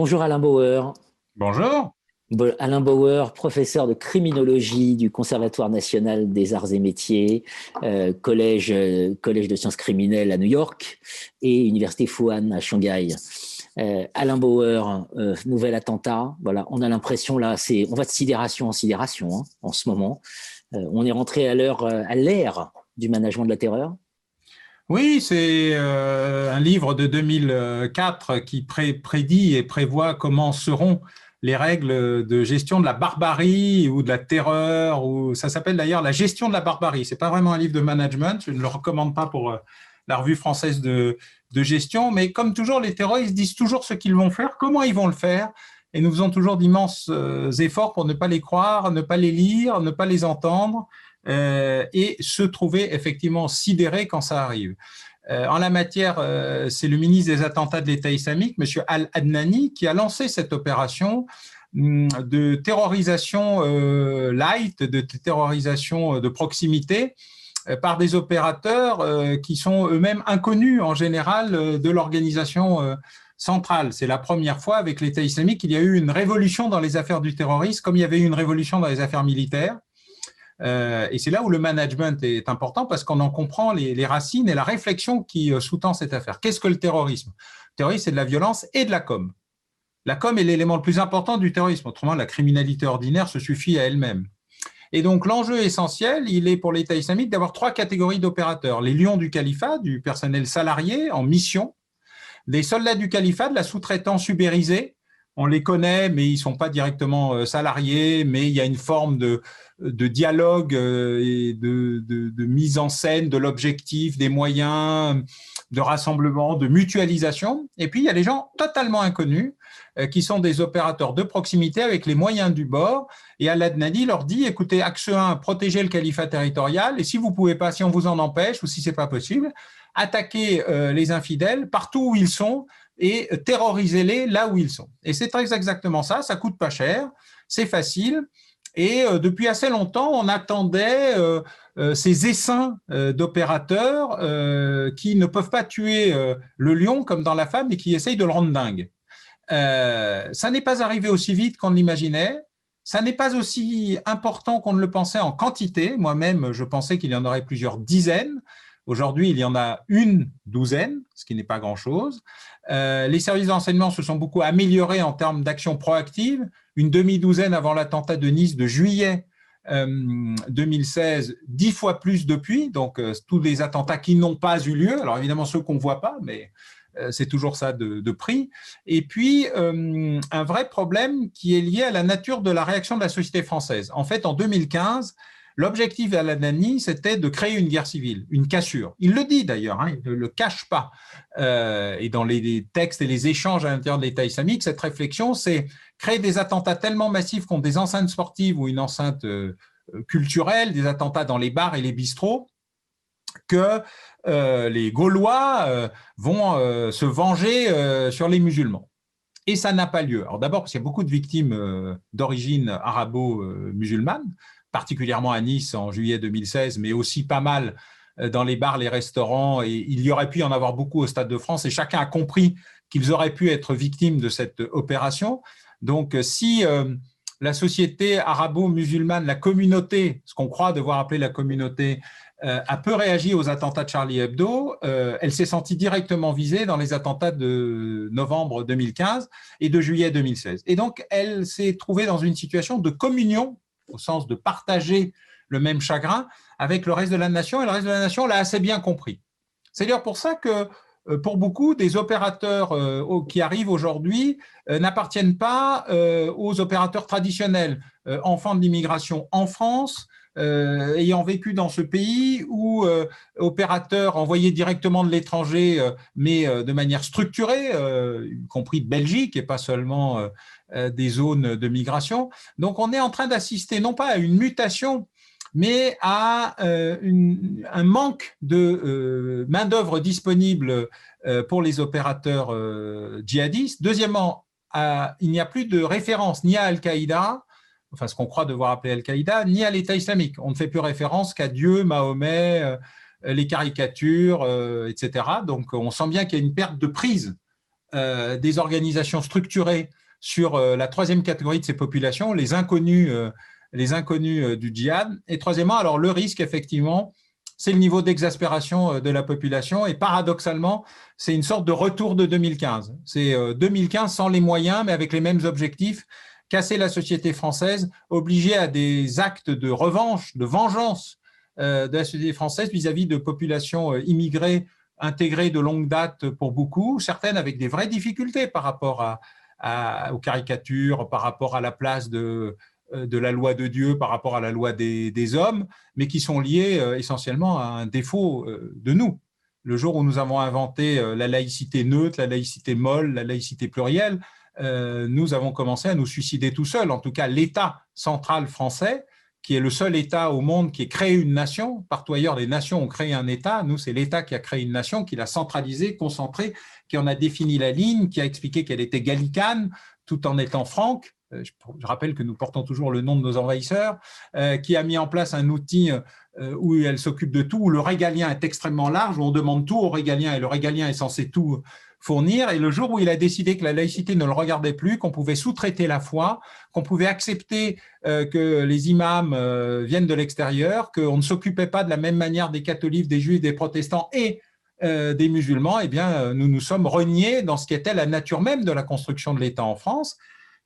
Bonjour Alain Bauer. Bonjour. Alain Bauer, professeur de criminologie du Conservatoire national des arts et métiers, euh, collège, euh, collège de sciences criminelles à New York et Université Fuan à Shanghai. Euh, Alain Bauer, nouvel attentat. Voilà, on a l'impression là, c'est on va de sidération en sidération hein, en ce moment. on est rentré à l'heure, à l'ère du management de la terreur. Oui, c'est un livre de 2004 qui prédit et prévoit comment seront les règles de gestion de la barbarie ou de la terreur, ou ça s'appelle d'ailleurs la gestion de la barbarie. C'est pas vraiment un livre de management, je ne le recommande pas pour euh, la revue française de, gestion, mais comme toujours, les terroristes disent toujours ce qu'ils vont faire, comment ils vont le faire, et nous faisons toujours d'immenses euh, efforts pour ne pas les croire, ne pas les lire, ne pas les entendre, euh, et se trouver effectivement sidérés quand ça arrive. Euh, en la matière, euh, c'est le ministre des attentats de l'État islamique, M. Al-Adnani, qui a lancé cette opération hum, de terrorisation euh, light, de terrorisation de proximité par des opérateurs qui sont eux-mêmes inconnus en général de l'organisation centrale. C'est la première fois avec l'État islamique qu'il y a eu une révolution dans les affaires du terrorisme, comme il y avait eu une révolution dans les affaires militaires. Euh, et c'est là où le management est important parce qu'on en comprend les, racines et la réflexion qui euh, sous-tend cette affaire. Qu'est-ce que le terrorisme? Le terrorisme, c'est de la violence et de la com. La com est l'élément le plus important du terrorisme. Autrement, la criminalité ordinaire se suffit à elle-même. Et donc, l'enjeu essentiel, il est pour l'État islamique d'avoir trois catégories d'opérateurs. Les lions du califat, du personnel salarié en mission, les soldats du califat, de la sous-traitance ubérisée, on les connaît, mais ils ne sont pas directement euh, salariés, mais il y a une forme de, de dialogue euh, et de, de, mise en scène de l'objectif, des moyens, de rassemblement, de mutualisation. Et puis, il y a les gens totalement inconnus euh, qui sont des opérateurs de proximité avec les moyens du bord. Et Al-Adnani leur dit, écoutez, axe 1, protégez le califat territorial, et si vous pouvez pas, si on vous en empêche, ou si ce n'est pas possible, attaquez les infidèles partout où ils sont, et terrorisez-les là où ils sont. Et c'est très exactement ça, ça coûte pas cher, c'est facile. Et euh, depuis assez longtemps, on attendait euh, euh, ces essaims d'opérateurs qui ne peuvent pas tuer le lion comme dans la femme et qui essayent de le rendre dingue. ça n'est pas arrivé aussi vite qu'on l'imaginait. Ça n'est pas aussi important qu'on ne le pensait en quantité. Moi-même, je pensais qu'il y en aurait plusieurs dizaines. Aujourd'hui, il y en a une douzaine, ce qui n'est pas grand-chose. Euh, les services d'enseignement se sont beaucoup améliorés en termes d'action proactive. Une demi-douzaine avant l'attentat de Nice de juillet 2016, euh, dix fois plus depuis. Donc, euh, tous les attentats qui n'ont pas eu lieu. Alors, évidemment, ceux qu'on ne voit pas, mais c'est toujours ça de prix. Et puis, un vrai problème qui est lié à la nature de la réaction de la société française. En fait, en 2015, L'objectif d'Al-Adnani, c'était de créer une guerre civile, une cassure. Il le dit d'ailleurs, hein, il ne le cache pas. Euh, et dans les textes et les échanges à l'intérieur de l'État islamique, cette réflexion, c'est créer des attentats tellement massifs contre des enceintes sportives ou une enceinte euh, culturelle, des attentats dans les bars et les bistrots, que euh, les Gaulois vont se venger sur les musulmans. Et ça n'a pas lieu. Alors d'abord parce qu'il y a beaucoup de victimes d'origine arabo-musulmane, particulièrement à Nice en juillet 2016, mais aussi pas mal euh, dans les bars, les restaurants, et il y aurait pu y en avoir beaucoup au Stade de France, et chacun a compris qu'ils auraient pu être victimes de cette opération. Donc, euh, si euh, la société arabo-musulmane, la communauté, ce qu'on croit devoir appeler la communauté, a peu réagi aux attentats de Charlie Hebdo, elle s'est sentie directement visée dans les attentats de novembre 2015 et de juillet 2016. Et donc, elle s'est trouvée dans une situation de communion au sens de partager le même chagrin avec le reste de la nation, et le reste de la nation l'a assez bien compris. C'est d'ailleurs pour ça que euh, pour beaucoup, des opérateurs euh, qui arrivent aujourd'hui euh, n'appartiennent pas aux opérateurs traditionnels, enfants de l'immigration en France, ayant vécu dans ce pays, ou opérateurs envoyés directement de l'étranger, mais de manière structurée, y compris de Belgique et pas seulement euh, des zones de migration. Donc, on est en train d'assister non pas à une mutation, mais à euh, un manque de euh, main-d'œuvre disponible pour les opérateurs djihadistes. Deuxièmement, il n'y a plus de référence ni à Al-Qaïda, enfin ce qu'on croit devoir appeler Al-Qaïda, ni à l'État islamique. On ne fait plus référence qu'à Dieu, Mahomet, les caricatures, etc. Donc on sent bien qu'il y a une perte de prise des organisations structurées sur la troisième catégorie de ces populations, les inconnus, les inconnus du djihad. Et troisièmement, alors le risque, effectivement, c'est le niveau d'exaspération de la population. Et paradoxalement, c'est une sorte de retour de 2015. C'est 2015 sans les moyens, mais avec les mêmes objectifs casser la société française, obliger à des actes de revanche, de vengeance euh, de la société française vis-à-vis de populations euh, immigrées intégrées de longue date pour beaucoup, certaines avec des vraies difficultés par rapport aux caricatures, par rapport à la place de, euh, de la loi de Dieu, par rapport à la loi des, hommes, mais qui sont liées essentiellement à un défaut de nous. Le jour où nous avons inventé la laïcité neutre, la laïcité molle, la laïcité plurielle, nous avons commencé à nous suicider tout seuls. En tout cas, l'État central français, qui est le seul État au monde qui ait créé une nation. Partout ailleurs, les nations ont créé un État. Nous, c'est l'État qui a créé une nation, qui l'a centralisée, concentrée, qui en a défini la ligne, qui a expliqué qu'elle était gallicane, tout en étant franque. Euh, je rappelle que nous portons toujours le nom de nos envahisseurs, euh, qui a mis en place un outil où elle s'occupe de tout, où le régalien est extrêmement large, où on demande tout au régalien, et le régalien est censé tout fournir. Et le jour où il a décidé que la laïcité ne le regardait plus, qu'on pouvait sous-traiter la foi, qu'on pouvait accepter euh, que les imams euh, viennent de l'extérieur, qu'on ne s'occupait pas de la même manière des catholiques, des juifs, des protestants et euh, des musulmans, eh bien, nous nous sommes reniés dans ce qui était la nature même de la construction de l'État en France.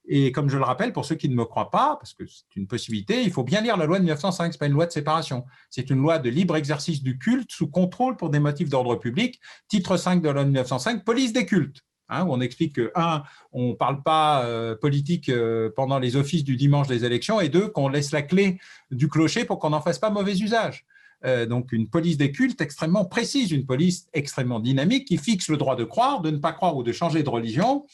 Et comme je le rappelle, pour ceux qui ne me croient pas, parce que c'est une possibilité, il faut bien lire la loi de 1905, ce n'est pas une loi de séparation. C'est une loi de libre exercice du culte sous contrôle pour des motifs d'ordre public. Titre 5 de la loi de 1905, police des cultes. Hein, où on explique que, un, on ne parle pas euh, politique euh, pendant les offices du dimanche des élections, et deux, qu'on laisse la clé du clocher pour qu'on n'en fasse pas mauvais usage. Euh, donc une police des cultes extrêmement précise, une police extrêmement dynamique qui fixe le droit de croire, de ne pas croire ou de changer de religion,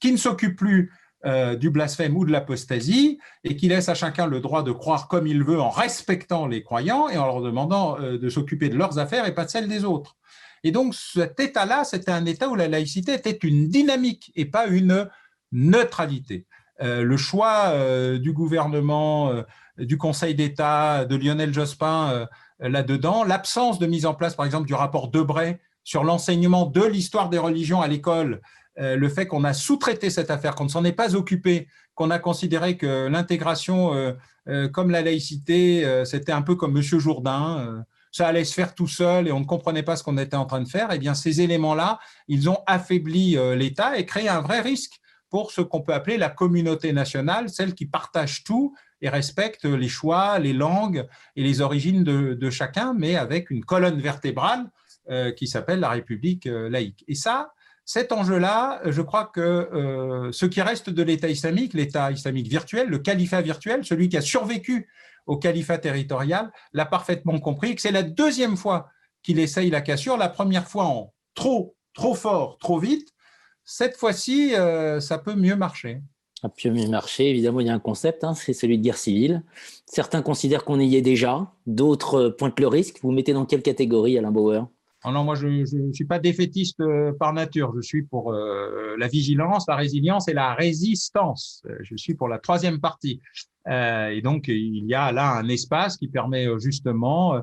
qui ne s'occupe plus euh, du blasphème ou de l'apostasie et qui laisse à chacun le droit de croire comme il veut en respectant les croyants et en leur demandant euh, de s'occuper de leurs affaires et pas de celles des autres. Et donc cet état-là, c'était un état où la laïcité était une dynamique et pas une neutralité. Euh, le choix du gouvernement, du Conseil d'État, de Lionel Jospin là-dedans, l'absence de mise en place, par exemple, du rapport Debray sur l'enseignement de l'histoire des religions à l'école le fait qu'on a sous-traité cette affaire, qu'on ne s'en est pas occupé, qu'on a considéré que l'intégration, euh, euh, comme la laïcité, c'était un peu comme Monsieur Jourdain, ça allait se faire tout seul et on ne comprenait pas ce qu'on était en train de faire. Eh bien, ces éléments-là, ils ont affaibli l'État et créé un vrai risque pour ce qu'on peut appeler la communauté nationale, celle qui partage tout et respecte les choix, les langues et les origines de, chacun, mais avec une colonne vertébrale qui s'appelle la République laïque. Et ça, cet enjeu-là, je crois que euh, ce qui reste de l'État islamique, l'État islamique virtuel, le califat virtuel, celui qui a survécu au califat territorial, l'a parfaitement compris, que c'est la deuxième fois qu'il essaye la cassure, la première fois en trop, trop fort, trop vite. Cette fois-ci, euh, ça peut mieux marcher. Ça peut mieux marcher, évidemment, il y a un concept, hein, c'est celui de guerre civile. Certains considèrent qu'on y est déjà, d'autres pointent le risque. Vous mettez dans quelle catégorie, Alain Bauer? Oh non, moi, je ne suis pas défaitiste euh, par nature. Je suis pour euh, la vigilance, la résilience et la résistance. Euh, je suis pour la troisième partie. et donc, il y a là un espace qui permet justement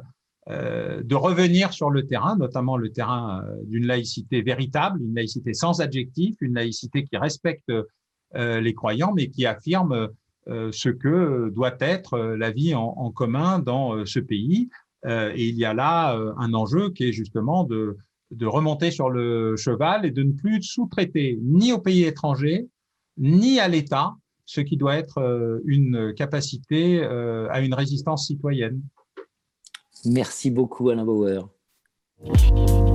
de revenir sur le terrain, notamment le terrain d'une laïcité véritable, une laïcité sans adjectif, une laïcité qui respecte les croyants, mais qui affirme ce que doit être la vie en commun dans ce pays euh, et il y a là euh, un enjeu qui est justement de, remonter sur le cheval et de ne plus sous-traiter ni aux pays étrangers, ni à l'État, ce qui doit être euh, une capacité à une résistance citoyenne. Merci beaucoup Alain Bauer. Thank.